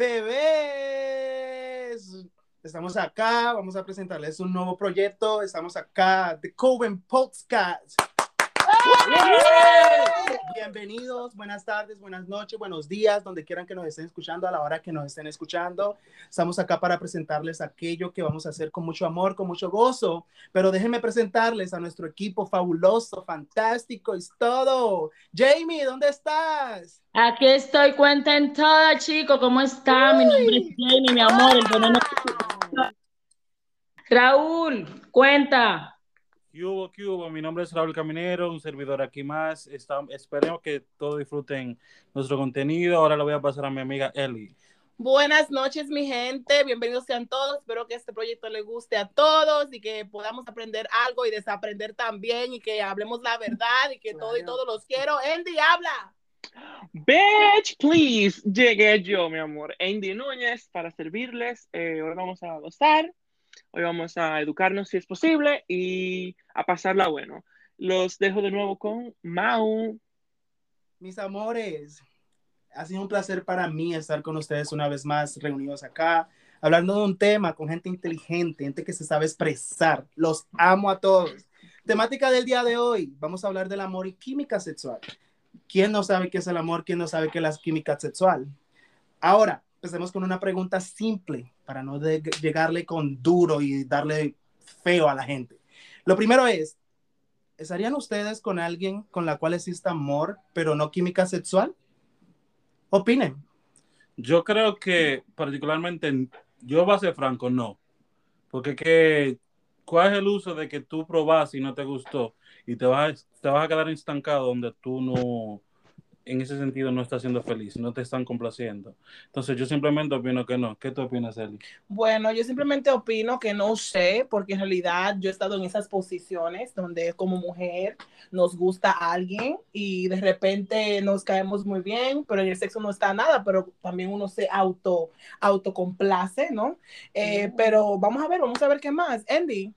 bebés. Estamos acá, vamos a presentarles un nuevo proyecto. Estamos acá, The Coven Podcast. Bienvenidos, buenas tardes, buenas noches, buenos días, donde quieran que nos estén escuchando, a la hora que nos estén escuchando. Estamos acá para presentarles aquello que vamos a hacer con mucho amor, con mucho gozo. Pero déjenme presentarles a nuestro equipo fabuloso, fantástico, es todo. Jamie, ¿dónde estás? Aquí estoy, cuenten todo, chicos, ¿cómo está? Mi nombre es Jamie, mi amor, el veneno. Raúl, cuenta. ¿Qué hubo, qué hubo? Mi nombre es Raúl Caminero, un servidor aquí más. Está, esperemos que todos disfruten nuestro contenido. Ahora lo voy a pasar a mi amiga Eli. Buenas noches, mi gente. Bienvenidos sean todos. Espero que este proyecto le guste a todos y que podamos aprender algo y desaprender también y que hablemos la verdad y que todo y todo los quiero. Andy, habla. Bitch, please. Llegué yo, mi amor. Andy Núñez para servirles. Eh, ahora vamos a gozar. Hoy vamos a educarnos si es posible y a pasarla bueno. Los dejo de nuevo con Mau. Mis amores, ha sido un placer para mí estar con ustedes una vez más reunidos acá, hablando de un tema con gente inteligente, gente que se sabe expresar. Los amo a todos. Temática del día de hoy, vamos a hablar del amor y química sexual. ¿Quién no sabe qué es el amor? ¿Quién no sabe qué es la química sexual? Ahora, empecemos con una pregunta simple para no llegarle con duro y darle feo a la gente. Lo primero es, ¿estarían ustedes con alguien con la cual existe amor, pero no química sexual? Opinen. Yo creo que particularmente, yo voy a ser franco, no. Porque que, ¿cuál es el uso de que tú probas y no te gustó y te vas, te vas a quedar estancado donde tú no, en ese sentido no estás siendo feliz, no te están complaciendo. Entonces yo simplemente opino que no. ¿Qué tú opinas, Eli? Bueno, yo simplemente opino que no sé, porque en realidad yo he estado en esas posiciones donde como mujer nos gusta a alguien y de repente nos caemos muy bien, pero en el sexo no está nada, pero también uno se auto autocomplace, ¿no? Eh, pero vamos a ver, vamos a ver qué más. Andy.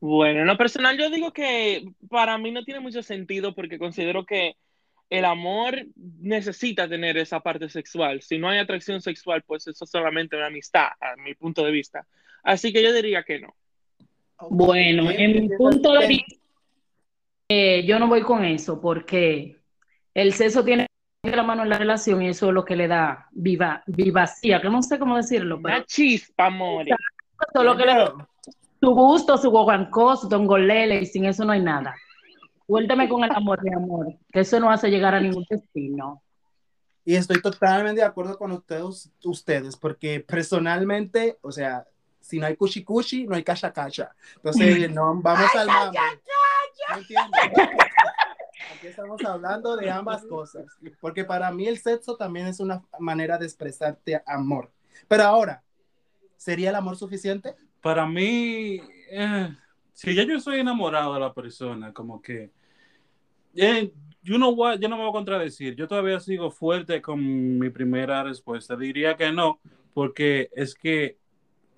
Bueno, en lo personal yo digo que para mí no tiene mucho sentido porque considero que el amor necesita tener esa parte sexual. Si no hay atracción sexual, pues eso es solamente una amistad, a mi punto de vista. Así que yo diría que no. Bueno, en mi punto de vista, eh, yo no voy con eso, porque el sexo tiene la mano en la relación y eso es lo que le da viva, vivacía, que no sé cómo decirlo. Una chispa, amor. Eso que le da su gusto, su guaguancó, su tongolele, y sin eso no hay nada. Cuéntame con el amor, mi amor, que eso no hace llegar a ningún destino. Y estoy totalmente de acuerdo con ustedes, ustedes porque personalmente, o sea, si no hay cuchi cuchi, no hay cacha cacha. Entonces, no, vamos al mame. Aquí estamos hablando de ambas cosas, porque para mí el sexo también es una manera de expresarte amor. Pero ahora, ¿sería el amor suficiente? Para mí, eh, si ya yo soy enamorado de la persona, como que yo, no voy, yo no me voy a contradecir. Yo todavía sigo fuerte con mi primera respuesta. Diría que no, porque es que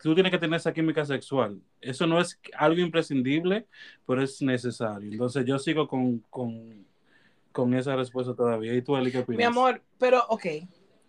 tú tienes que tener esa química sexual. Eso no es algo imprescindible, pero es necesario. Entonces yo sigo con, con, con esa respuesta todavía. ¿Y tú, Eli, qué opinas? Mi amor, pero ok,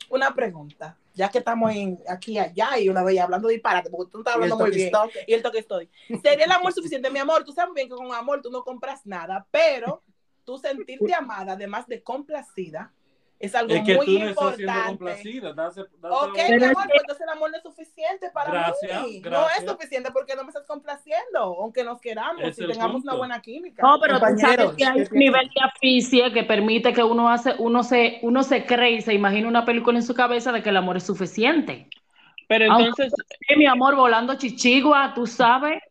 una pregunta. Ya que estamos en, aquí allá y una vez hablando disparate, porque tú estás hablando muy bien. Y el toque estoy. Sería el amor suficiente, mi amor. Tú sabes bien que con amor tú no compras nada, pero tú sentirte amada, además de complacida, es algo es que muy tú no importante. Estás siendo complacida, dase, dase ok, mi amor, pues entonces el amor no es suficiente para gracias, mí. Gracias. No es suficiente porque no me estás complaciendo, aunque nos queramos Es y tengamos punto. una buena química. No, pero tú sabes que hay ¿qué un nivel de aficia que permite que uno hace, uno se, uno se cree y se imagina una película en su cabeza de que el amor es suficiente. Pero entonces, mi amor, volando chichigua, tú sabes.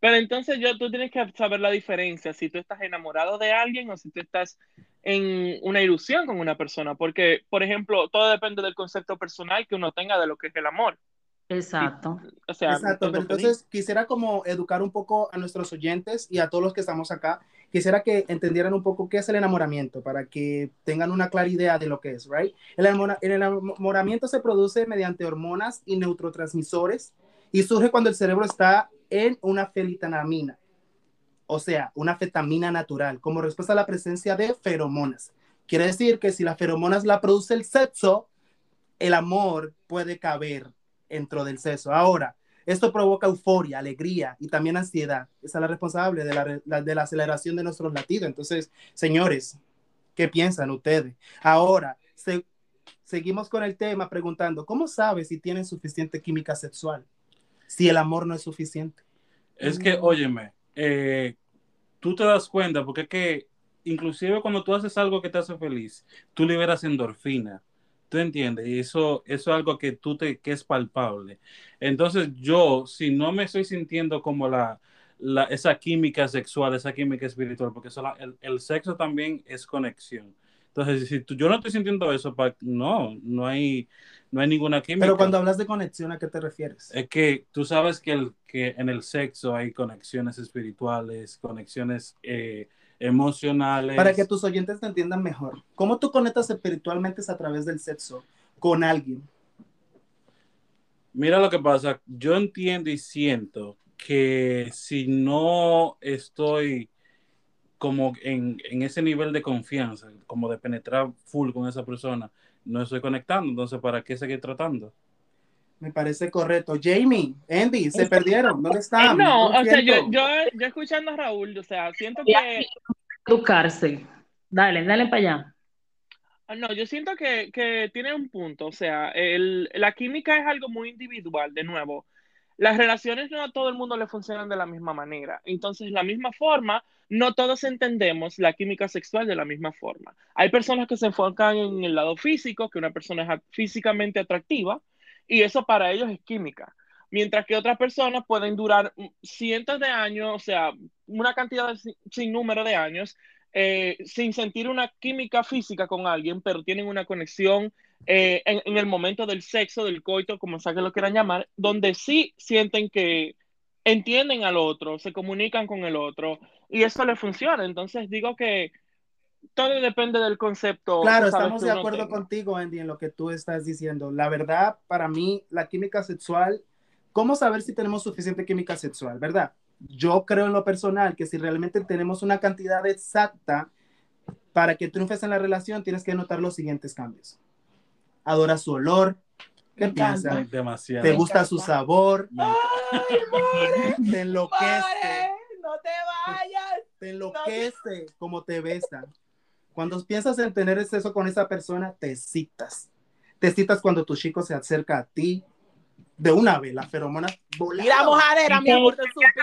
Pero entonces yo, tú tienes que saber la diferencia, si tú estás enamorado de alguien o si tú estás en una ilusión con una persona, porque, por ejemplo, todo depende del concepto personal que uno tenga de lo que es el amor. Exacto. O sea, Exacto, pero entonces quisiera como educar un poco a nuestros oyentes y a todos los que estamos acá. Quisiera que entendieran un poco qué es el enamoramiento para que tengan una clara idea de lo que es, ¿right? El, enamora- el enamoramiento se produce mediante hormonas y neurotransmisores y surge cuando el cerebro está en una felitanamina, o sea, una fetamina natural, como respuesta a la presencia de feromonas. Quiere decir que si las feromonas la produce el sexo, el amor puede caber dentro del sexo. Ahora, esto provoca euforia, alegría y también ansiedad. Esa es la responsable de la, de la aceleración de nuestros latidos. Entonces, señores, ¿qué piensan ustedes? Ahora, se- seguimos con el tema preguntando, ¿cómo sabes si tienen suficiente química sexual? Si el amor no es suficiente. Es que, óyeme, eh, tú te das cuenta, porque es que inclusive cuando tú haces algo que te hace feliz, tú liberas endorfina. ¿Tú entiendes? Y eso, eso es algo que tú te, que es palpable. Entonces, yo, si no me estoy sintiendo como la, la, esa química sexual, esa química espiritual, porque eso la- el, el sexo también es conexión. Entonces, si tú- yo no estoy sintiendo eso, pa- no, no hay, no hay ninguna química. Pero cuando hablas de conexión, ¿a qué te refieres? Es que tú sabes que, el, que en el sexo hay conexiones espirituales, conexiones eh, emocionales. Para que tus oyentes te entiendan mejor. ¿Cómo tú conectas espiritualmente a través del sexo con alguien? Mira lo que pasa, yo entiendo y siento que si no estoy como en, en ese nivel de confianza, como de penetrar full con esa persona, no estoy conectando, entonces ¿para qué seguir tratando? Me parece correcto. Jamie, Andy, se perdieron. ¿Dónde están? no, o sea, yo, yo, yo escuchando a Raúl, o sea, siento que, educarse. Dale, dale para allá. ah, no, yo siento que, que tiene un punto, o sea, el, la química es algo muy individual, de nuevo. Las relaciones no a todo el mundo le funcionan de la misma manera. Entonces, la misma forma, no todos entendemos la química sexual de la misma forma. Hay personas que se enfocan en el lado físico, que una persona es físicamente atractiva, y eso para ellos es química. Mientras que otras personas pueden durar mm, cientos de años, o sea, una cantidad sin número de años, eh, sin sentir una química física con alguien, pero tienen una conexión eh, en, en el momento del sexo, del coito, como sea que lo quieran llamar, donde sí sienten que entienden al otro, se comunican con el otro, y eso les funciona. Entonces digo que todo depende del concepto. Claro, estamos de acuerdo tenga. contigo, Andy, en lo que tú estás diciendo. La verdad, para mí, la química sexual, ¿cómo saber si tenemos suficiente química sexual, verdad? Yo creo en lo personal que si realmente tenemos una cantidad exacta para que triunfes en la relación, tienes que notar los siguientes cambios. Adora su olor. ¿Qué Me piensas? Demasiado. ¿Te gusta su sabor? Me- ¡Ay, more! ¿Te enloquece? ¡More! ¡No te vayas! Te enloquece como te besa. Cuando piensas en tener sexo con esa persona, te citas. Te citas cuando tu chico se acerca a ti. De una vez, las feromonas volando. Mira, mojadera, mi amor, te supiste.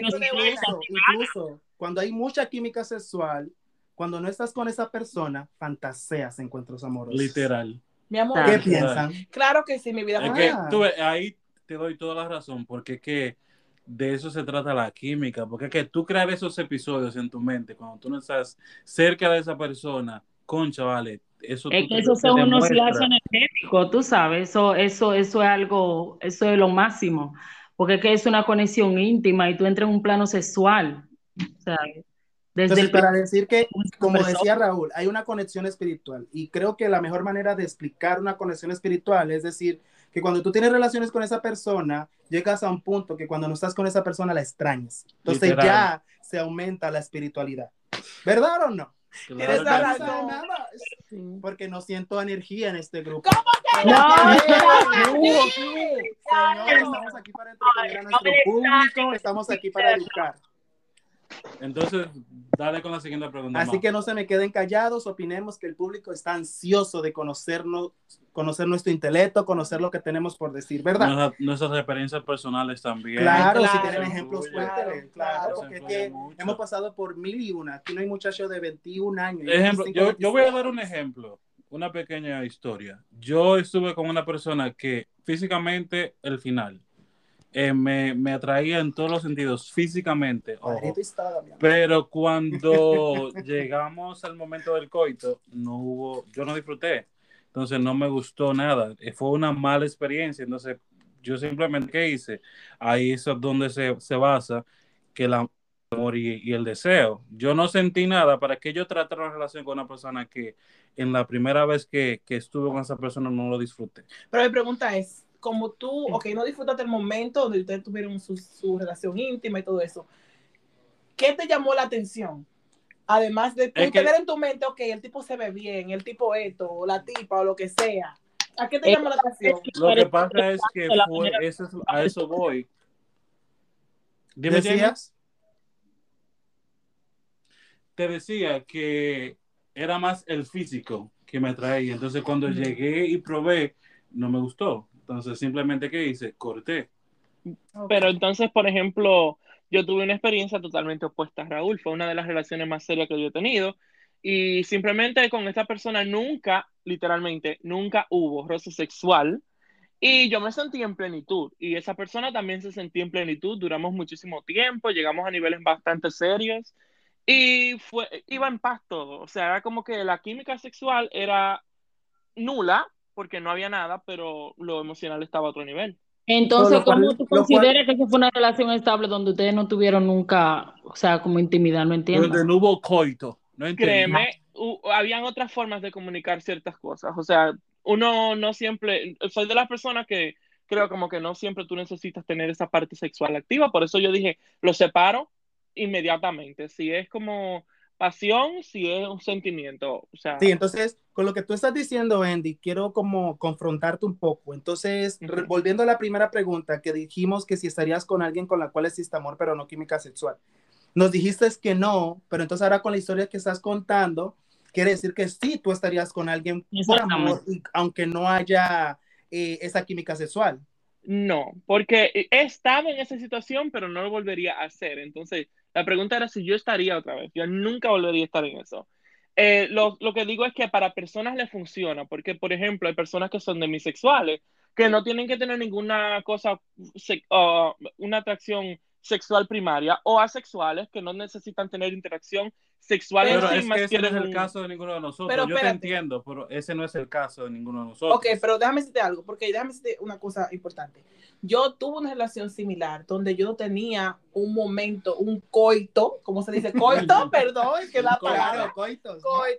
Incluso, incluso, cuando hay mucha química sexual, cuando no estás con esa persona, fantaseas encuentros amorosos. Literal. Mi amor, ¿Qué piensan? claro que sí, mi vida. Es Ah. que tú ahí te doy toda la razón, porque es que de eso se trata la química, porque es que tú crear esos episodios en tu mente cuando tú no estás cerca de esa persona, concha, vale, eso Es que esos son unos lazos energéticos, tú sabes, eso, eso, eso es algo, eso es lo máximo, porque es que es una conexión íntima y tú entras en un plano sexual. Sea, desde Entonces, el para decir que, como decía Raúl, hay una conexión espiritual y creo que la mejor manera de explicar una conexión espiritual es decir, que cuando tú tienes relaciones con esa persona, llegas a un punto que cuando no estás con esa persona la extrañas. Entonces Literal. ya se aumenta la espiritualidad. ¿Verdad o no? Claro. No razón. Sí. Porque no siento energía en este grupo. ¿Cómo que No, no? Señores, Sí. estamos aquí para entretener a nuestro público, estamos aquí para educar. Entonces, dale con la siguiente pregunta. Así Mau. que no se me queden callados, opinemos que el público está ansioso de conocernos, conocer nuestro intelecto, conocer lo que tenemos por decir, ¿verdad? Nuestra- nuestras experiencias personales también. Claro, si Claro. tienen ejemplos, Influye. cuéntenle, claro, Claro, porque es que mucho. hemos pasado por mil y una. Aquí no hay muchachos de 21 años. Ejemplo, 25, yo, yo voy a 26. dar un ejemplo, una pequeña historia. Yo estuve con una persona que físicamente, el final, eh, me, me atraía en todos los sentidos, físicamente, ojo. Pero cuando llegamos al momento del coito, no hubo, yo no disfruté. Entonces no me gustó nada. Eh, Fue una mala experiencia. Entonces yo simplemente, ¿qué hice? Ahí es donde se, se basa que el amor y, y el deseo. Yo no sentí nada para que yo tratara una relación con una persona que en la primera vez que, que estuve con esa persona no lo disfruté. Pero mi pregunta es, como tú, ok, no disfrutaste el momento donde ustedes tuvieron su, su relación íntima y todo eso, ¿qué te llamó la atención? Además de tú Es que- tener en tu mente, ok, el tipo se ve bien, el tipo esto, o la tipa, o lo que sea. ¿A qué te llama la atención? Lo que pasa es que fue, eso es- a eso voy. Dime. ¿Decías? te decía que era más el físico que me atraía. Entonces, cuando llegué y probé, no me gustó. Entonces, simplemente, ¿qué hice? Corté. Pero entonces, por ejemplo, yo tuve una experiencia totalmente opuesta a Raúl. Fue una de las relaciones más serias que yo he tenido. Y simplemente con esta persona nunca, literalmente, nunca hubo roce sexual. Y yo me sentí en plenitud. Y esa persona también se sentía en plenitud. Duramos muchísimo tiempo, llegamos a niveles bastante serios. Y fue, iba en paz todo. O sea, era como que la química sexual era nula, porque no había nada, pero lo emocional estaba a otro nivel. Entonces, cual- ¿cómo tú cual- consideras que eso fue una relación estable donde ustedes no tuvieron nunca, o sea, como intimidad? No entiendo. Donde no hubo coito. No entendí. Créeme, hu- habían otras formas de comunicar ciertas cosas. O sea, uno no siempre, soy de las personas que creo como que no siempre tú necesitas tener esa parte sexual activa. Por eso yo dije, lo separo inmediatamente. Si es como pasión, si es un sentimiento. O sea, Sí, entonces, con lo que tú estás diciendo, Andy, quiero como confrontarte un poco. Entonces, Ujú. volviendo a la primera pregunta, que dijimos que si estarías con alguien con la cual existe amor, pero no química sexual. Nos dijiste que no, pero entonces ahora con la historia que estás contando, quiere decir que sí, tú estarías con alguien por amor, aunque no haya eh, esa química sexual. No, porque he estado en esa situación, pero no lo volvería a hacer. Entonces, la pregunta era si yo estaría otra vez. Yo nunca volvería a estar en eso. Eh, lo, que digo es que para personas le funciona, porque, por ejemplo, hay personas que son demisexuales, que no tienen que tener ninguna cosa, una atracción sexual primaria, o asexuales que no necesitan tener interacción sexual Pero sí, es más que ese no es el caso de ninguno de nosotros. Pero Yo te espérate. entiendo, pero ese no es el caso de ninguno de nosotros. Ok, pero déjame decirte algo, porque déjame decirte una cosa importante. Yo tuve una relación similar donde yo tenía un momento, un coito, ¿cómo se dice? Coito, perdón, es que la palabra. coitos. Coito.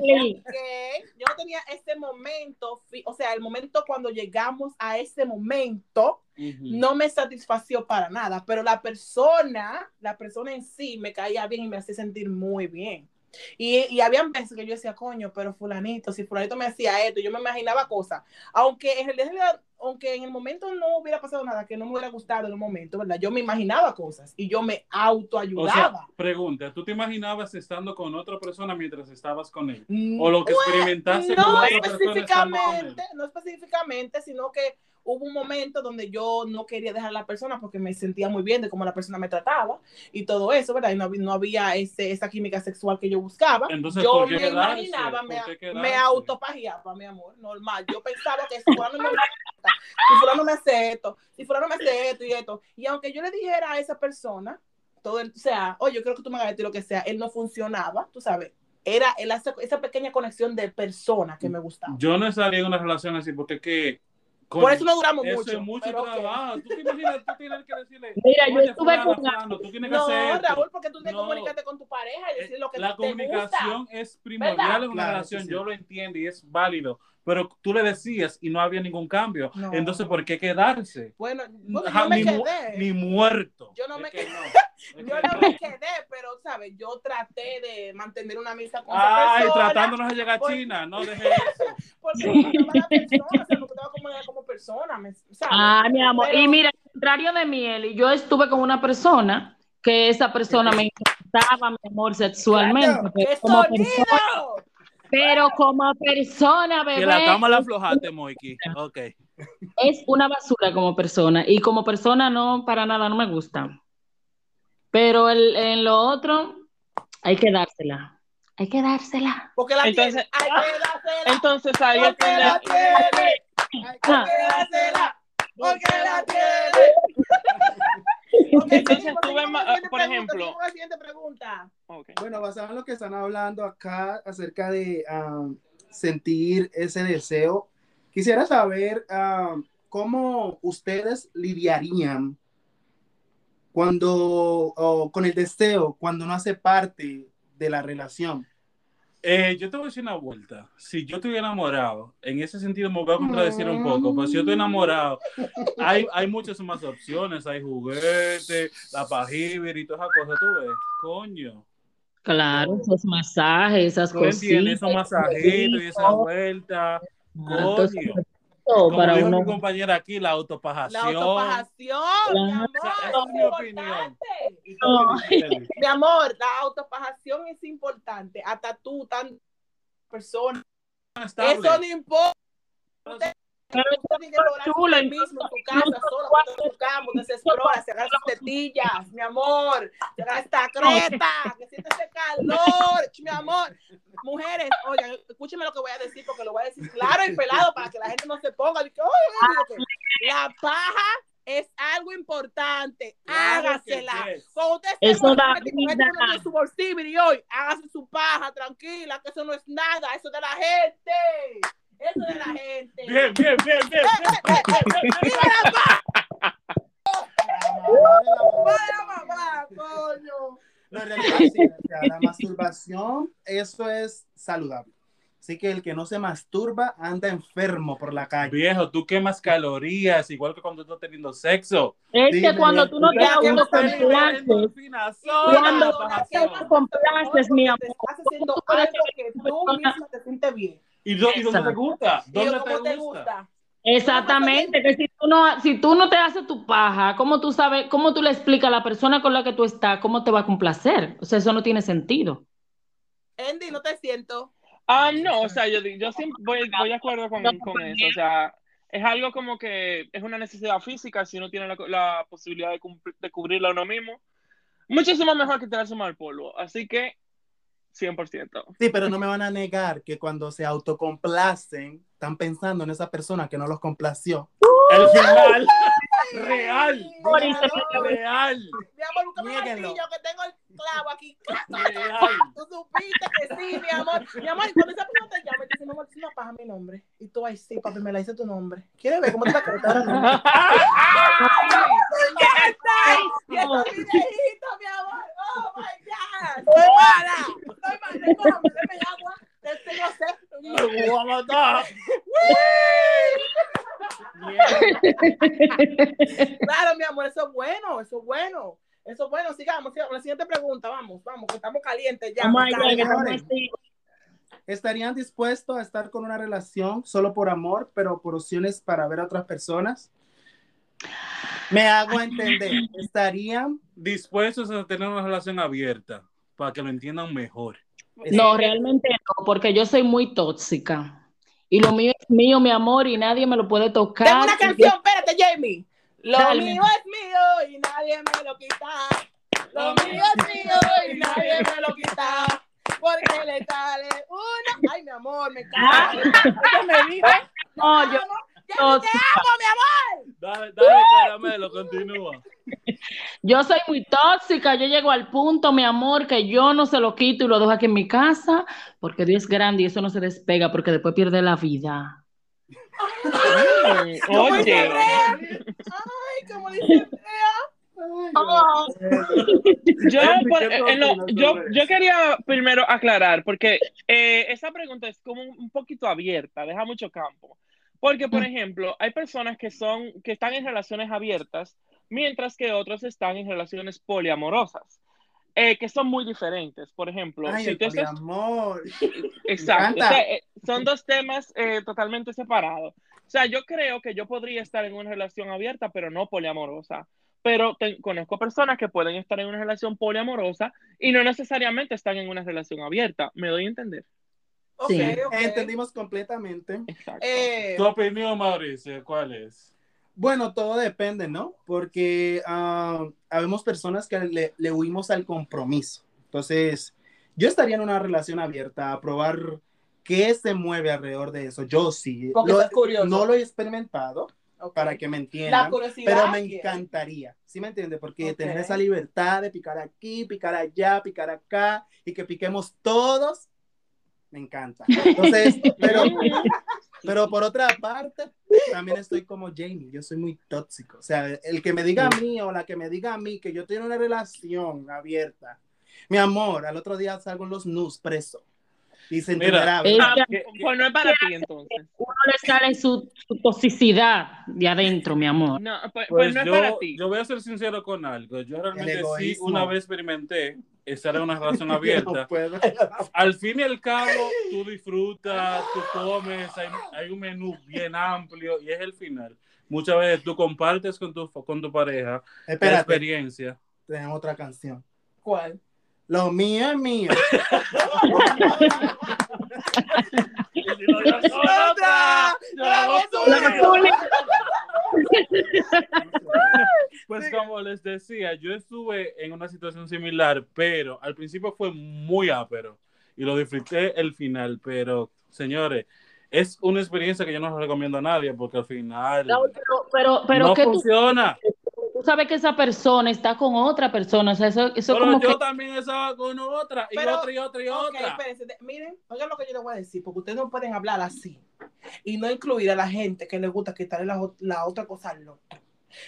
Que yo no tenía ese momento, o sea, el momento cuando llegamos a ese momento, Ujú. no me satisfació para nada, pero la persona, la persona en sí me caía bien y me hacía sentir muy bien. Y, y había veces que yo decía, coño, pero fulanito, si fulanito me hacía esto, yo me imaginaba cosas, aunque en realidad, aunque en el momento no hubiera pasado nada, que no me hubiera gustado en el momento, ¿verdad? Yo me imaginaba cosas y yo me O sea, autoayudaba. pregunta, ¿tú te imaginabas estando con otra persona mientras estabas con él? Mm, ¿O lo que experimentaste con no otra persona estando con él? específicamente, no específicamente, sino que hubo un momento donde yo no quería dejar a la persona porque me sentía muy bien de cómo la persona me trataba y todo eso, ¿verdad? Y no, no había ese, esa química sexual que yo buscaba. Entonces, yo ¿por qué me quedarse? imaginaba, ¿Por me, me autopagiaba, mi amor, normal. Yo pensaba que si fulano me gusta, si fulano me hace esto, si fulano me hace esto y esto. Y aunque yo le dijera a esa persona, todo el, o sea, oye, yo creo que tú me hagas esto y lo que sea, él no funcionaba, tú sabes. Era el, esa, esa pequeña conexión de persona que me gustaba. Yo no estaría en una relación así porque es que... con- Por eso no duramos eso mucho. es mucho pero trabajo. ¿Tú te imaginas? Tú tienes que decirle... Mira, yo "Oye, estuve con- fulano, tú tienes que No, hacer esto". Raúl, porque tú te No. comunicaste con tu pareja y decir lo que la te gusta. comunicación es primordial ¿Verdad? en una Claro, relación, sí, sí. yo lo entiendo y es válido, pero tú le decías y no había ningún cambio. No. Entonces, ¿por qué quedarse? Bueno, bueno, Ja, yo me ni, mu- quedé. ni muerto. Yo no Es me que quedé. no, Yo no me quedé, pero, ¿sabes? Yo traté de mantener una amistad con Ay, esa persona. tratándonos de llegar a Por- China, no deje eso. Porque la persona, o sea, me gustaba como como persona, ¿sabes? Ah, mi amor. Pero- Y mira, al contrario de Miel, yo estuve con una persona que esa persona me encantaba, mi amor, sexualmente. Claro, pero ¡Qué como sonido! persona, pero como persona, Que la bebé, cama la aflojaste, Moiki. Ok. es una basura como persona. Y como persona no, para nada, no me gusta. Pero el, en lo otro, hay que dársela. Hay que dársela. Porque la Entonces- tiene. Hay que dársela. Entonces ahí Porque la tiene. Hay que Ah. dársela. Porque la tiene. Entonces, tú ves siguiente por pregunta, ejemplo- siguiente pregunta. Bueno, basado en lo que están hablando acá acerca de ah, sentir ese deseo, quisiera saber ah, cómo ustedes lidiarían cuando o con el deseo cuando no hace parte de la relación. Eh, yo te voy a decir una vuelta. Si yo estoy enamorado, en ese sentido me voy a contradecir un poco, pero si yo estoy enamorado, hay, hay muchas más opciones. Hay juguetes, la pajibir y todas esas cosas. Tú ves, coño. Claro, esos masajes, esas ¿Tú cositas. entiendes? Esos masajitos y esa vuelta. Entonces, Coño. Todo Como para dijo uno. mi compañera aquí, la La autopajación. autopajación, mi amor, es mi opinión. Mi amor, la autopajación es importante. Hasta tú, tan persona. Estable. Eso no importa. Pero Usted tiene que lograr chula, usted mismo en su casa, solo, en su cama, usted se explora, se agarra sus tetillas, mi amor, se agarra esta creta, que siente ese calor, mi amor. Mujeres, oigan, escúchenme lo que voy a decir, porque lo voy a decir claro y pelado para que la gente no se ponga. de que, "Ay, ay, ay", que La paja es algo importante, Claro hágasela. Cuando usted Eso se da vida. esto en su bolsillo y hoy, hágase su paja, tranquila, que eso no es nada, eso es de la gente. Eso es de la gente. Bien, bien, bien, bien. ¡Viva la. No, realidad sí, o sea, la masturbación, eso es saludable. Así que el que no se masturba anda enfermo por la calle. Viejo, tú quemas calorías, igual que cuando estás teniendo sexo. Es que Dime, cuando tú no te autocomplaces, Cuando tú pajación. te complaces, mi amor. Estás haciendo algo que tú mismo te sientes bien. ¿Y, dó- y dónde te gusta? ¿Dónde ¿cómo te gusta? Exactamente, que si tú no, si tú no te haces tu paja, ¿cómo tú sabes, cómo tú le explicas a la persona con la que tú estás, cómo te va a complacer? O sea, eso no tiene sentido. Andy, no te siento. Ah, no, o sea, yo, yo siempre voy, voy de acuerdo con, con eso. O sea, es algo como que es una necesidad física si uno tiene la, la posibilidad de, cumplir- de cubrirla uno mismo. Muchísimo mejor que tirarse mal polvo. Así que, 100%. Sí, pero no me van a negar que cuando se autocomplacen, están pensando en esa persona que no los complació. El final. Real. Real. Mi amor, un Niéguenlo. martillo que tengo el clavo aquí. Real. Tú supiste que sí, mi amor. Mi amor, y cuando esa persona te llama y te dice, mi amor, es una paja mi nombre. Y tú, ay, sí, papi, me la dice tu nombre. ¿Quieres ver cómo te la crees ahora mismo? Y esos videitos, mi amor. Oh my God. Mala. Deme agua. Este no sé. Me voy a matar. Claro, mi amor, eso es bueno. Eso es bueno. Eso es bueno. Sigamos, sigamos. La siguiente pregunta. Vamos, vamos, que estamos calientes ya. Así. ¿Estarían dispuestos a estar con una relación solo por amor, pero por opciones para ver a otras personas? Me hago entender. ¿Estarían? Dispuestos a tener una relación abierta para que lo entiendan mejor. No, realmente no, porque yo soy muy tóxica. Y lo mío es mío, mi amor, y nadie me lo puede tocar. Tengo una canción, espérate, Jamie. Lo Dale. mío es mío y nadie me lo quita. Lo mío es mío y nadie me lo quita. Porque le sale una. Ay, mi amor, me cago. Ella me vive. No, yo- yo- te amo, mi amor. Dale, dale, caramelo, continúa. Yo soy muy tóxica, yo llego al punto, mi amor, que yo no se lo quito y lo dejo aquí en mi casa, porque Dios es grande y eso no se despega, porque después pierde la vida. ¿Cómo dice Oye, Andrea? Ay, como dice Andrea. Oh, yo, Andy, por- ¿qué tú eh, yo, yo quería primero aclarar, porque eh, esa pregunta es como un, un poquito abierta, deja mucho campo. Porque, por ejemplo, hay personas que son, que están en relaciones abiertas, mientras que otros están en relaciones poliamorosas, eh, que son muy diferentes. Por ejemplo, Ay, si el estás poliamor. Exacto. encanta. O sea, eh, son dos temas eh, totalmente separados. O sea, yo creo que yo podría estar en una relación abierta, pero no poliamorosa. Pero te- conozco personas que pueden estar en una relación poliamorosa y no necesariamente están en una relación abierta. ¿Me doy a entender? Sí. ok. Entendimos completamente. Eh, Tu opinión, Mauricio, ¿cuál es? Bueno, todo depende, ¿no? Porque ah, habemos personas que le, le huimos al compromiso. Entonces, yo estaría en una relación abierta a probar qué se mueve alrededor de eso. Yo sí. Lo- estás curioso. no lo he experimentado ok. para que me La entiendan, curiosidad. pero me encantaría. ¿Sí me entiende? Porque tener esa libertad de picar aquí, picar allá, picar acá y que piquemos todos, me encanta. Entonces, pero, pero por otra parte, también estoy como Jamie, yo soy muy tóxico. O sea, el que me diga a mí o la que me diga a mí que yo tengo una relación abierta, mi amor, al otro día salgo en los news preso. Y se Mira. Ah, que- pues no es para ti entonces. uno le sale su, su toxicidad de adentro, mi amor. No, pues, pues Pues no es yo, para ti. yo voy a ser sincero con algo. Yo realmente sí, una vez experimenté estar en una relación No abierta. puedo. Al fin y al cabo, tú disfrutas, tú comes, hay, hay un menú bien amplio y es el final. Muchas veces tú compartes con tu, con tu pareja la Espérate, experiencia. tenemos otra canción. ¿Cuál? Lo mío es mío. ¡Otra! ¡La Pues como les decía, yo estuve en una situación similar, pero al principio fue muy ápero y lo disfruté el final, pero señores, es una experiencia que yo no recomiendo a nadie porque al final Raúl, Pero, pero, pero no ¿qué funciona. tú sabes que esa persona está con otra persona, o sea, eso, eso Pero como yo que... también estaba con otra y Pero- otra y otra y otra. espérense, miren, oigan lo que yo les voy a decir, porque ustedes no pueden hablar así y no incluir a la gente que le gusta quitarle la, la otra cosa al otro.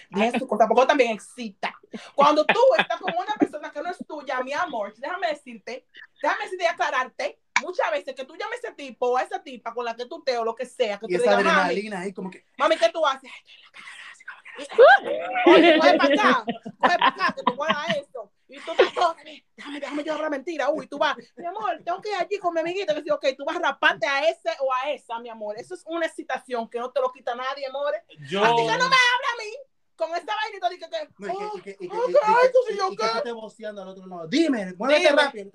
Dejen su cosa, porque también excita. Cuando tú estás con una persona que no es tuya, mi amor, déjame decirte, déjame decirte y aclararte, muchas veces que tú llames a ese tipo o a esa tipa con la que tú te o lo que sea, que tú Y le esa digas, mami, adrenalina ahí como que. mami, ¿qué tú haces? Ay, estoy en la casa, Oye, coge para acá, coge para acá, que tú puedas esto. Y tú vas, cógeme, déjame, déjame yo hablar mentira. Uy, tú vas, mi amor, tengo que ir allí con mi amiguita. Que dice, ok, tú vas a raparte a ese o a esa, mi amor. Eso es una excitación que no te lo quita nadie, amor. Yo Así que no me habla a mí con esta vainita. Dije que, No, y que, y que, y que, oh, y ¿qué que- y- señor, y que al otro lado. Dime, muévete rápido.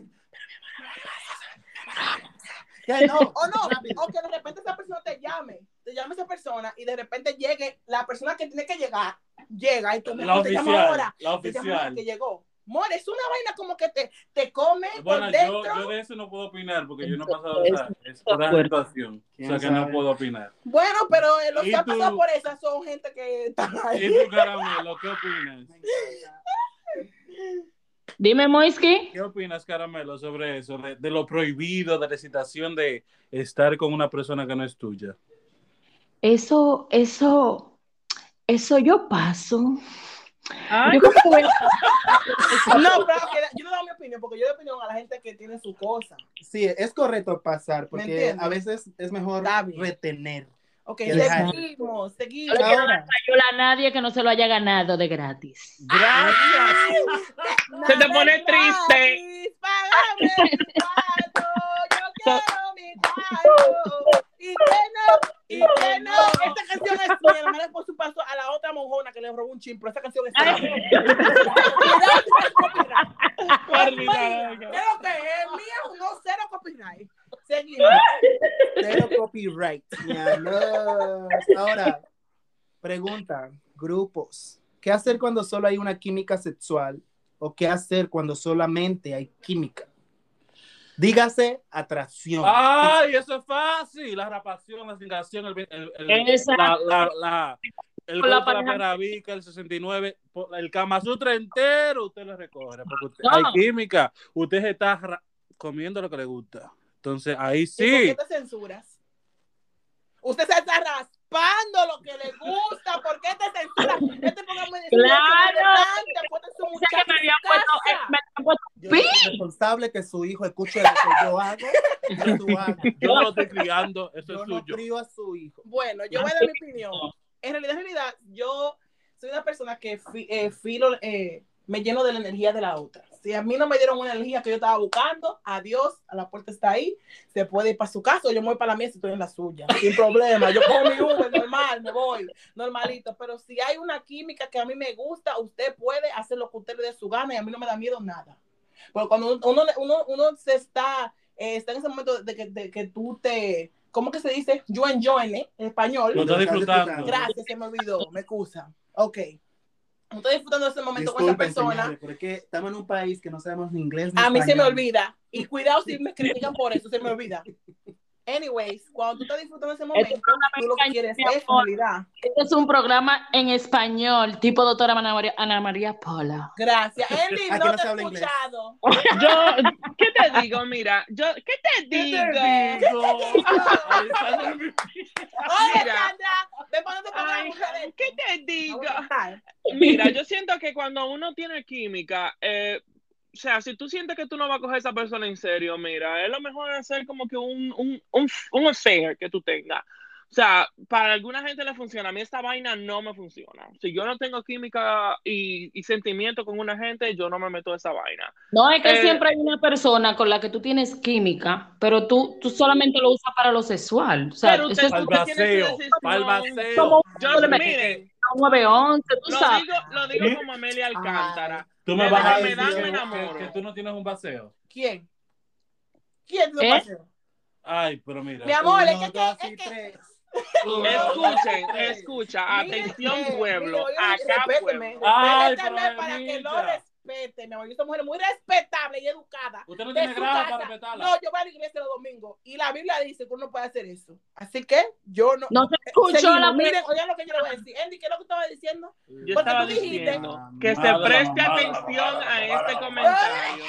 Que no, o no, o que de repente esa persona te llame, te llame esa persona y de repente llegue la persona que tiene que llegar, llega y tú me la te oficial, ahora. la Te llamo ahora oficial. que llegó. More, es una vaina como que te, te come Bueno, por yo, dentro. yo de eso no puedo opinar porque yo no he pasado esa, esa fuerte. situación. O ¿Quién sea que no sabe? puedo opinar. Bueno, pero eh, los ¿Y que han pasado por esas son gente que están ahí. ¿Y tú, Caramelo, qué opinas? Dime, Moisky. ¿Qué opinas, Caramelo, sobre eso? De, de lo prohibido, de la excitación de estar con una persona que no es tuya. Eso, eso, eso yo paso. Ay, Yo creo que voy a- No, pero yo no doy mi opinión, porque yo doy opinión a la gente que tiene su cosa. Sí, es correcto pasar, ¿Me porque a veces es mejor retener. Ok, seguimos, seguimos. le quiero Ahora. a nadie que no se lo haya ganado de gratis. Gracias. Se te pone triste. gratis, yo quiero mi cuarto. Y que no, y que no. Esta canción es mía, la madre por su paso a la otra monjona que le robó un chin, pero esta canción es mía. Ordinaria. Creo que es mía, no cero copyright. Seguimos. Cero copyright. Ahora, pregunta, grupos. ¿Qué hacer cuando solo hay una química sexual? ¿O qué hacer cuando solamente hay química? Dígase atracción. ¡Ay, eso es fácil! La rapación, la cingación, el, el, el, la, la, la, el Con la pareja. el 69, po- el Kama Sutra entero, usted lo recoge, porque usted- No. hay química, usted se está comiendo lo que le gusta. Entonces, ahí ¿Y por sí. qué te censuras? Usted se está raspando lo que le gusta. ¿Por qué te censuras? Este programa es Claro. Que me en habían puesto, eh, me habían puesto Yo soy responsable que su hijo escuche lo que yo hago. y tú hagas. Yo no lo estoy criando, eso Yo es no suyo. crío a su hijo. Bueno, yo voy a dar mi opinión. En realidad, en realidad, yo soy una persona que fi- eh, filo, eh, me lleno de la energía de la otra. Si a mí no me dieron una energía que yo estaba buscando, adiós, a la puerta está ahí, se puede ir para su casa yo me voy para la mía si estoy en la suya, sin problema. Yo cojo mi Uber normal, me voy, normalito. Pero si hay una química que a mí me gusta, usted puede hacer lo que usted le dé su gana y a mí no me da miedo nada. Porque cuando uno, uno, uno se está, eh, está en ese momento de que, de que tú te, ¿cómo que se dice? You enjoy, ¿eh? En español. Lo está disfrutando. Gracias, se me olvidó, me excusa. Ok. Estoy disfrutando de ese momento con esa Disculpen, persona. señores, porque estamos en un país que no sabemos ni inglés ni A mí se me español. olvida. Y cuidado si me critican por eso, se me olvida. Anyways, cuando tú estás disfrutando de ese momento, tú lo que quieres es realidad. Este es un programa en español, tipo doctora Ana María, Ana María Pola. Gracias. Aquí no no te he escuchado. Yo, ¿qué te digo? Mira, yo, ¿qué te digo? Ahí sale mi- Oye, Mira. Sandra. ¿qué te digo? Mira, yo siento que cuando uno tiene química, eh, o sea, si tú sientes que tú no vas a coger a esa persona en serio, mira, es lo mejor hacer como que un, un, un, un affair que tú tengas. O sea, para alguna gente le funciona, a mí esta vaina no me funciona. Si yo no tengo química y, y sentimiento con una gente, yo no me meto a esa vaina. No, es que Eh, siempre hay una persona con la que tú tienes química, pero tú, tú solamente lo usas para lo sexual. O sea, Pero eso usted, es Pa'l usted tiene su vacío, como un 911, tú lo sabes. digo, lo digo como Amelia Alcántara. Tú me vas a decir que, que- que tú no tienes un baseo. ¿Quién? ¿Quién te ¿Eh? lo paseo? Ay, pero mira. Mi amor, es Uno, que, dos que- es que. Escuchen, escucha, atención pueblo, acá pueblo. Ay, para que lo. Respete, mi amor. Yo soy mujer muy respetable y educada. Usted no tiene grado para respetarla. No, yo voy a la iglesia los domingos y la Biblia dice que uno puede hacer eso. Así que yo no. No se escuchó Seguimos. la Miren, oigan lo que yo le voy a decir. Andy, ¿qué es lo que estaba diciendo? Yo Porque estaba tú dijiste- diciendo que se preste atención a este comentario.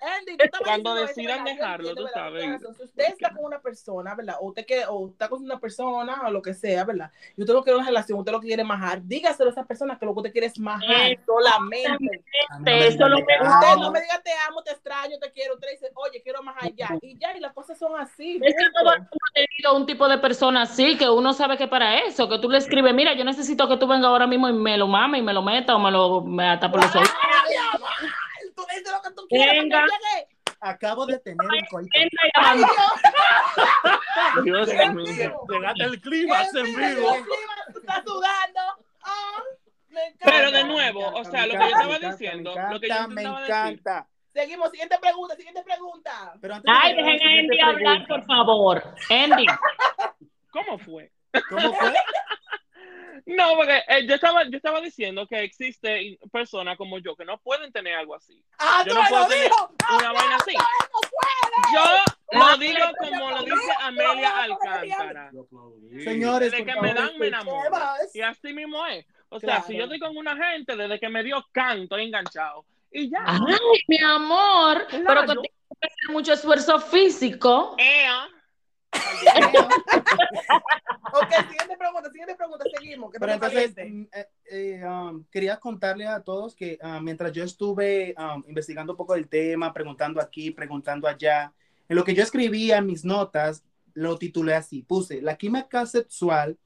Andy, tú estabas Cuando decidan dejarlo, entiendo, tú sabes. Si usted está con una persona, ¿verdad? O usted, que, o está con una persona o lo que sea, ¿verdad? Y usted no quiere una relación, usted lo quiere majar, dígaselo a esa persona que lo que usted quiere es majar Eh, solamente. Eso lo que- Usted no me diga te amo, te extraño, te quiero. Usted dice, oye, quiero majar ya. Y ya, y las cosas son así. Es que todo el mundo ha tenido un tipo de persona así, que uno sabe que para eso, que tú le escribes, mira, yo necesito que tú vengas ahora mismo y me lo mames y me lo meta o me lo me ata por los oídos. Tú dices lo que tú que Venga. Acabo de tener un coito. Entra y ¡Ay, avanza. Dios! Dios mío. Llegaste el clima en vivo. El clima, tú estás sudando. Me encanta. Pero de nuevo, o sea, lo que yo estaba diciendo, me lo que yo encanta, me decir. encanta. Seguimos, siguiente pregunta, siguiente pregunta. Pero antes de Ay, dejen a Andy hablar, pregunta, por favor. Andy. ¿Cómo fue? ¿Cómo fue? No, porque eh, yo estaba, yo estaba diciendo que existe personas como yo que no pueden tener algo así. ¡Ah, Yo tú no puedo lo tener dijo! Una vaina así. Yo lo digo como lo dice Amelia Alcántara. Señores, Desde que me dan, me enamoro. Y así mismo es. O sea, Claro. si yo estoy con una gente, desde que me dio canto, enganchado. Y ya. Ay, mi amor. Pero Claro. que tienes que hacer mucho esfuerzo físico. Ea. Ok, siguiente pregunta, siguiente pregunta, seguimos. Que Pero entonces, mm, eh, eh, um, quería contarle a todos que ah, mientras yo estuve um, investigando un poco del tema, preguntando aquí, preguntando allá, en lo que yo escribía en mis notas, lo titulé así, puse, la química sexual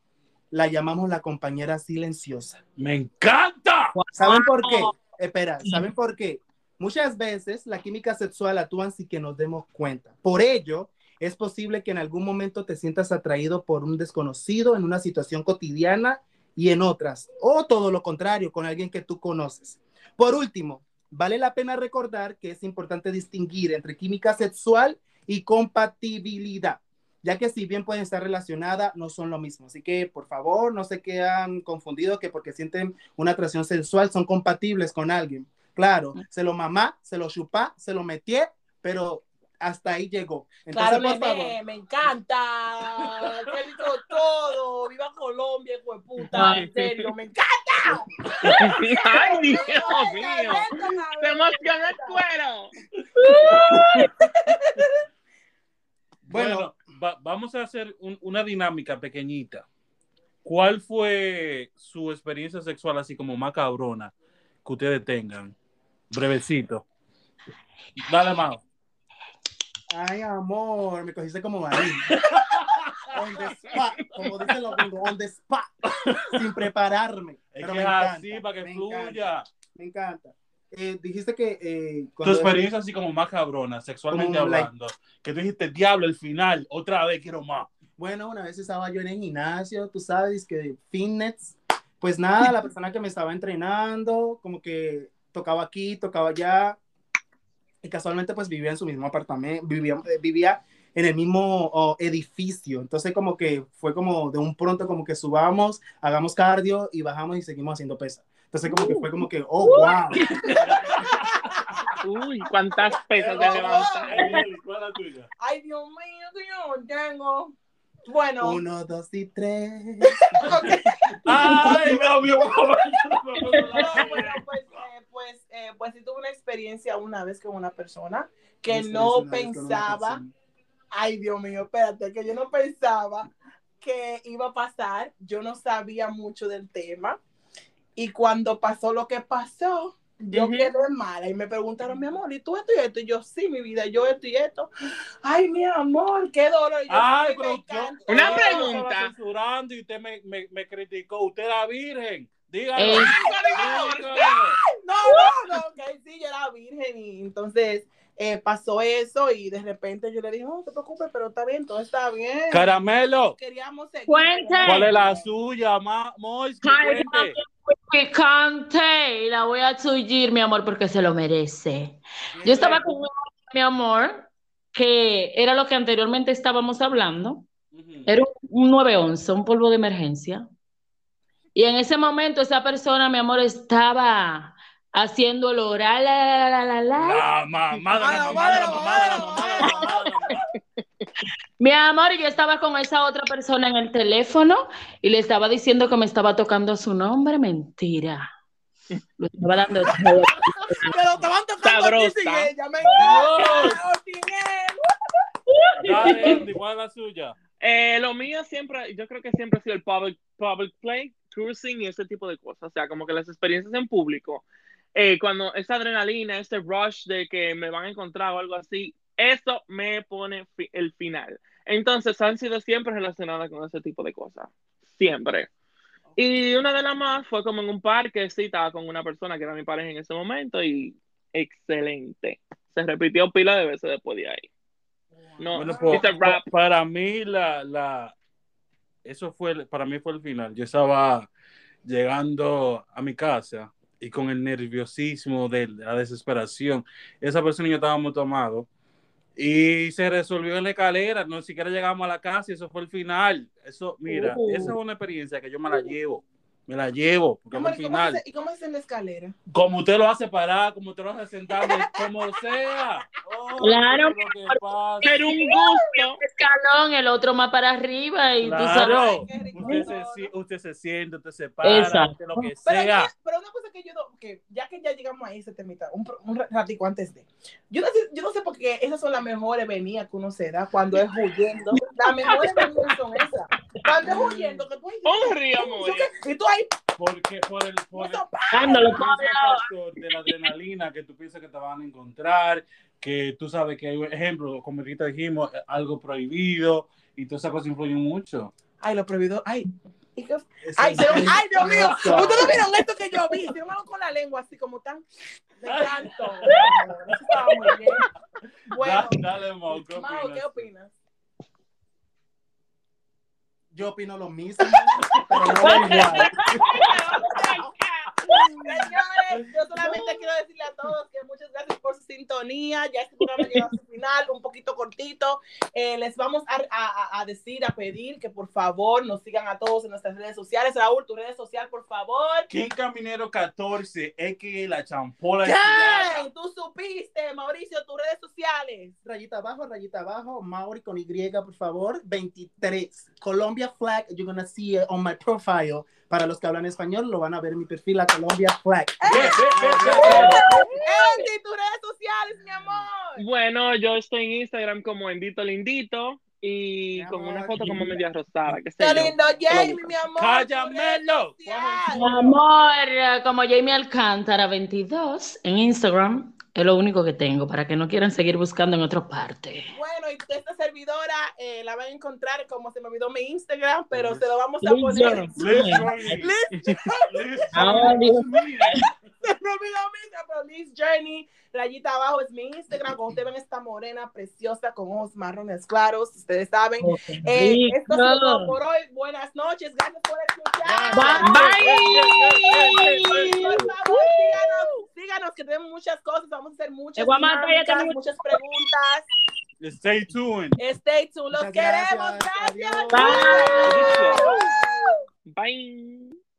la llamamos la compañera silenciosa. ¡Me encanta! ¿Saben por qué? Espera, ¿saben por qué? Muchas veces la química sexual actúa sin que nos demos cuenta. Por ello, es posible que en algún momento te sientas atraído por un desconocido en una situación cotidiana y en otras, o todo lo contrario, con alguien que tú conoces. Por último, vale la pena recordar que es importante distinguir entre química sexual y compatibilidad, ya que si bien pueden estar relacionadas, no son lo mismo. Así que, por favor, no se quedan confundidos que porque sienten una atracción sensual son compatibles con alguien. Claro, se lo mamá, se lo chupá, se lo metí, pero hasta ahí llegó. Entonces, Claro, por nene, favor, me encanta. Qué rico todo. Viva Colombia, hijo de puta. En serio, me encanta. Ay, Dios mío. Cabrón. emociona el cuero. Bueno. Bueno, va- vamos a hacer un- una dinámica pequeñita. ¿Cuál fue su experiencia sexual así como más cabrona que ustedes tengan? Brevecito. Dale, Mao. Ay, amor, me cogiste como ahí. on the spot, como dicen los gringos, on the spot, sin prepararme. Es Pero que me es encanta, así para que me fluya. encanta, me encanta. Eh, dijiste que eh, Tu experiencia así como más cabrona, sexualmente Como like- hablando. Que tú dijiste, diablo, el final, otra vez quiero más. Bueno, una vez estaba yo en el gimnasio, tú sabes, que fitness. Pues nada, la persona que me estaba entrenando, como que tocaba aquí, tocaba allá. Y casualmente, pues vivía en su mismo apartamento, vivía, eh, vivía en el mismo oh, edificio. Entonces, como que fue como de un pronto, como que subamos, hagamos cardio y bajamos y seguimos haciendo pesa. Entonces, como que fue como que, oh, wow. Uy, cuántas pesas se Pero, levantan. Ey, ¿Cuál es la tuya? Ay, Dios mío, que yo no tengo. Bueno, Uno, dos y tres. Ay, Dios mío. no, bueno, pues, pues, eh, pues sí tuve una experiencia una vez con una persona que no pensaba, persona. ay Dios mío, espérate, que yo no pensaba que iba a pasar, yo no sabía mucho del tema y cuando pasó lo que pasó, Yo Ujú. quedé mala y me preguntaron, mi amor, ¿y tú esto y esto? Y yo, sí, mi vida, yo esto y esto. Ay, mi amor, qué dolor. Yo, Ay, "Sí, me pero yo, encanta". Una pregunta. censurando y usted me, me, me criticó. Usted era virgen. Dígalo. Eh. Dígalo. No, que sí, yo era virgen y entonces eh, pasó eso y de repente yo le dije, no te preocupes, pero está bien, todo está bien. Caramelo. Queríamos seguir. Cuente. ¿Cuál es la suya, ma Mois? que. Picante, y la voy a tullir, mi amor, porque se lo merece. Yo estaba con mi amor, que era lo que anteriormente estábamos hablando. Era un, un 911, un polvo de emergencia. Y en ese momento esa persona, mi amor, estaba haciendo el oral. La, la, la, la, la. Mi amor, y yo estaba con esa otra persona en el teléfono y le estaba diciendo que me estaba tocando su nombre. Mentira. Le estaba dando todo. Pero estaban tocando Sabrosa. ella, me encanta, sin él. Dale, Andy, ¿cuál es la suya? Eh, lo mío siempre, yo creo que siempre ha sido el public, public play, cruising y ese tipo de cosas. O sea, como que las experiencias en público, eh, cuando esa adrenalina, ese rush de que me van a encontrar o algo así, eso me pone fi- el final. Entonces han sido siempre relacionadas con ese tipo de cosas. Siempre. Y una de las más fue como en un parque, sí, estaba con una persona que era mi pareja en ese momento y excelente. Se repitió pila de veces después de ahí. No, Bueno, pues, para mí, la, la, eso fue, para mí fue el final. Yo estaba llegando a mi casa y con el nerviosismo de la desesperación, esa persona y yo estábamos tomados y se resolvió en la escalera, no siquiera llegamos a la casa y eso fue el final. Eso, mira, Uh. esa es una experiencia que yo me la llevo, me la llevo, porque Amor, fue ¿y el cómo final. se- ¿Y cómo es en la escalera? Como usted lo hace parar, como usted lo hace sentado, como sea. Oh, Claro. Pero un gusto. escalón, el otro más para arriba y tú sabes. Claro, Qué rico. usted se, usted se siente, usted se para, Exacto. usted lo que Pero, sea. ya- pero una cosa que yo no, que ya que ya llegamos ahí, se termina, un, un ratico antes de. Yo no, sé, yo no sé por qué esas son las mejores venidas que uno se da cuando es huyendo. Las mejores venidas son esas. Cuando es huyendo, que tú ay, Un río, amor. Y tú ahí, Porque por el, por el, ese factor de la adrenalina que tú piensas que te van a encontrar, que tú sabes que hay un ejemplo, como ahorita dijimos, eh, algo prohibido y todas esas cosas influyen mucho. ay, lo prohibido, ay. ¿y qué- Eso Ay, se- ay, Dios mío, ustedes vieron esto que yo vi, se con la lengua así como tan de canto. Bueno, Da- dale, Mau, ¿qué Mao, ¿qué opinas? Yo opino lo mismo, pero no igual. Señores, yo solamente quiero decirle a todos que muchas gracias por su sintonía. Ya este programa llega a su final, un poquito cortito. Eh, les vamos a, a- a decir, a pedir que por favor nos sigan a todos en nuestras redes sociales. Raúl, tu red social, por favor. King Caminero 14, es que la champola. ¿Quién? Tú supiste, Mauricio, tus redes sociales. Rayita abajo, rayita abajo, Mauri con Y, por favor. 23. Colombia flag, you're gonna see it on my profile. Para los que hablan español, lo van a ver en mi perfil a Colombia flag. Ve, ve, ve, ve, ve. Andy, tus redes sociales, mi amor. Bueno, yo estoy en Instagram como Endito Lindito y con una foto como media rosada, qué sé Qué lindo, Jamie, mi amor. Cállamelo. Mi amor, como Jamie Alcántara 22 en Instagram, es lo único que tengo para que no quieran seguir buscando en otra parte. Bueno, y esta servidora eh, la van a encontrar como se me olvidó mi Instagram, pero se lo vamos a poner. Liz Journey. Liz, Ah, Journey. Se me olvidó mi Instagram, pero Liz Journey, rayita abajo es mi Instagram. Cuando ustedes ven esta morena preciosa con ojos marrones claros, ustedes saben. Eh, esto sido todo por hoy. Buenas noches, gracias por escuchar. Bye. Por favor, síganos, síganos, que tenemos muchas cosas, vamos a hacer muchas, tenemos- muchas preguntas. Stay tuned. Stay tuned, los Muchas queremos, gracias. gracias. Adiós. Bye. Bye.